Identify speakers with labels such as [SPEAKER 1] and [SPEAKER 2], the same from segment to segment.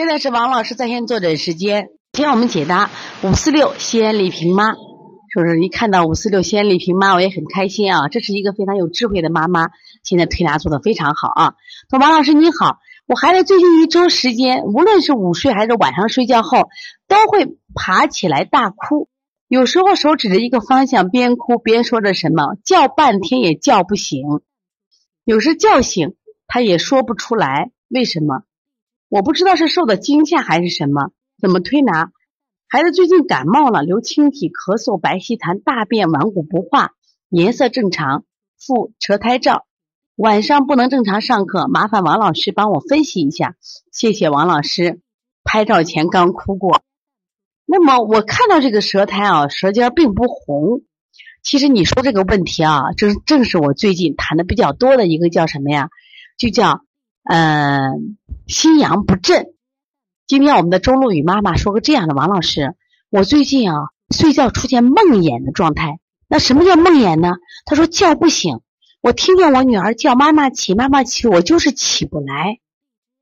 [SPEAKER 1] 现在是王老师在线坐诊时间，今天我们解答五四六西安李萍妈，是不是？一看到五四六西安李萍妈，我也很开心啊！这是一个非常有智慧的妈妈，现在推拿做的非常好啊。说王老师你好，我孩子最近一周时间，无论是午睡还是晚上睡觉后，都会爬起来大哭，有时候手指着一个方向，边哭边说着什么，叫半天也叫不醒，有时叫醒他也说不出来，为什么？我不知道是受的惊吓还是什么，怎么推拿？孩子最近感冒了，流清涕、咳嗽、白稀痰、大便顽固不化，颜色正常，腹舌苔照，晚上不能正常上课，麻烦王老师帮我分析一下，谢谢王老师。拍照前刚哭过，那么我看到这个舌苔啊，舌尖并不红。其实你说这个问题啊，正正是我最近谈的比较多的一个叫什么呀？就叫。嗯，心阳不振。今天我们的周露雨妈妈说个这样的：王老师，我最近啊睡觉出现梦魇的状态。那什么叫梦魇呢？她说叫不醒，我听见我女儿叫妈妈起，妈妈起，我就是起不来。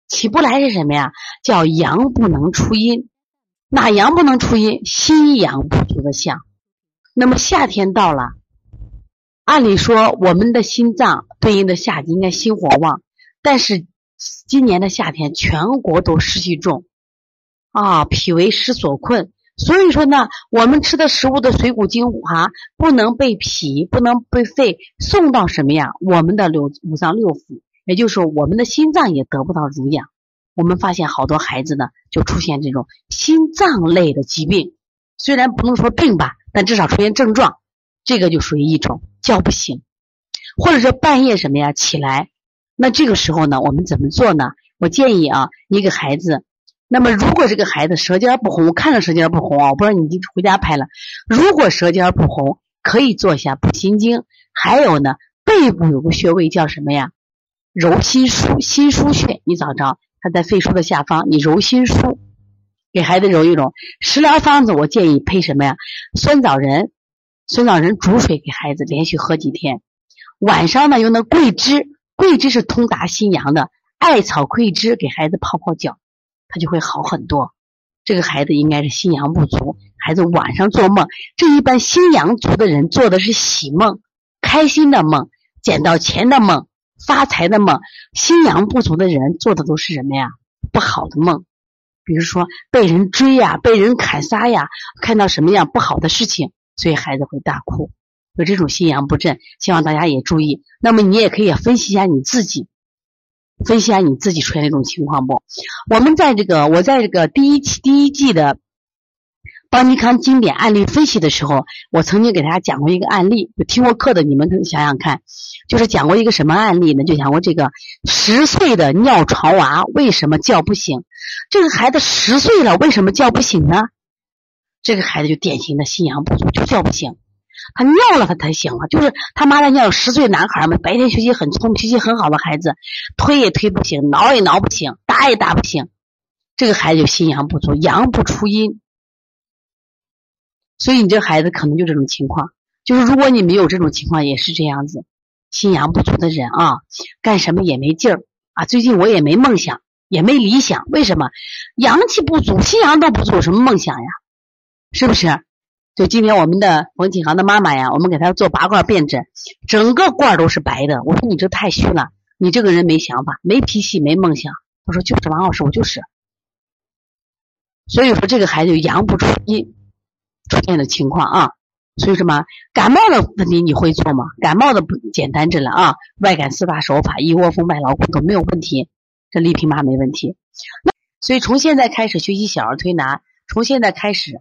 [SPEAKER 1] 起不来是什么呀？叫阳不能出阴。哪阳不能出阴？心阳不足的象。那么夏天到了，按理说我们的心脏对应的夏季应该心火旺。但是今年的夏天，全国都湿气重，啊，脾为湿所困，所以说呢，我们吃的食物的水谷精华不能被脾，不能被肺送到什么呀？我们的六五脏六腑，也就是说，我们的心脏也得不到濡养。我们发现好多孩子呢，就出现这种心脏类的疾病，虽然不能说病吧，但至少出现症状，这个就属于一种叫不醒，或者说半夜什么呀起来。那这个时候呢，我们怎么做呢？我建议啊，你给孩子，那么如果这个孩子舌尖不红，我看着舌尖不红啊，我不知道你回家拍了。如果舌尖不红，可以做一下补心经。还有呢，背部有个穴位叫什么呀？揉心腧，心腧穴，你找着，它在肺腧的下方，你揉心腧，给孩子揉一揉。食疗方子，我建议配什么呀？酸枣仁，酸枣仁煮水给孩子连续喝几天。晚上呢，用那桂枝。桂枝是通达心阳的，艾草桂枝给孩子泡泡脚，他就会好很多。这个孩子应该是心阳不足，孩子晚上做梦，这一般心阳足的人做的是喜梦、开心的梦、捡到钱的梦、发财的梦。心阳不足的人做的都是什么呀？不好的梦，比如说被人追呀、被人砍杀呀，看到什么样不好的事情，所以孩子会大哭。有这种心阳不振，希望大家也注意。那么你也可以分析一下你自己，分析一下你自己出现这种情况不？我们在这个，我在这个第一期第一季的邦尼康经典案例分析的时候，我曾经给大家讲过一个案例。听过课的你们想想看，就是讲过一个什么案例呢？就讲过这个十岁的尿床娃为什么叫不醒？这个孩子十岁了，为什么叫不醒呢？这个孩子就典型的心阳不足，就叫不醒。他尿了，他才醒了。就是他妈的尿，十岁男孩嘛，白天学习很聪明、脾气很好的孩子，推也推不醒，挠也挠不醒，打也打不醒。这个孩子就心阳不足，阳不出阴，所以你这孩子可能就这种情况。就是如果你没有这种情况，也是这样子，心阳不足的人啊，干什么也没劲儿啊。最近我也没梦想，也没理想，为什么？阳气不足，心阳都不足，有什么梦想呀？是不是？就今天我们的冯启航的妈妈呀，我们给他做拔罐辩证，整个罐都是白的。我说你这太虚了，你这个人没想法，没脾气，没梦想。他说就是王老师，我就是。所以说这个孩子阳不出阴出现的情况啊。所以什么感冒的问题你会做吗？感冒的不简单着了啊，外感四大手法，一窝蜂、外劳宫都没有问题。这丽萍妈没问题。那所以从现在开始学习小儿推拿，从现在开始。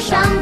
[SPEAKER 2] 伤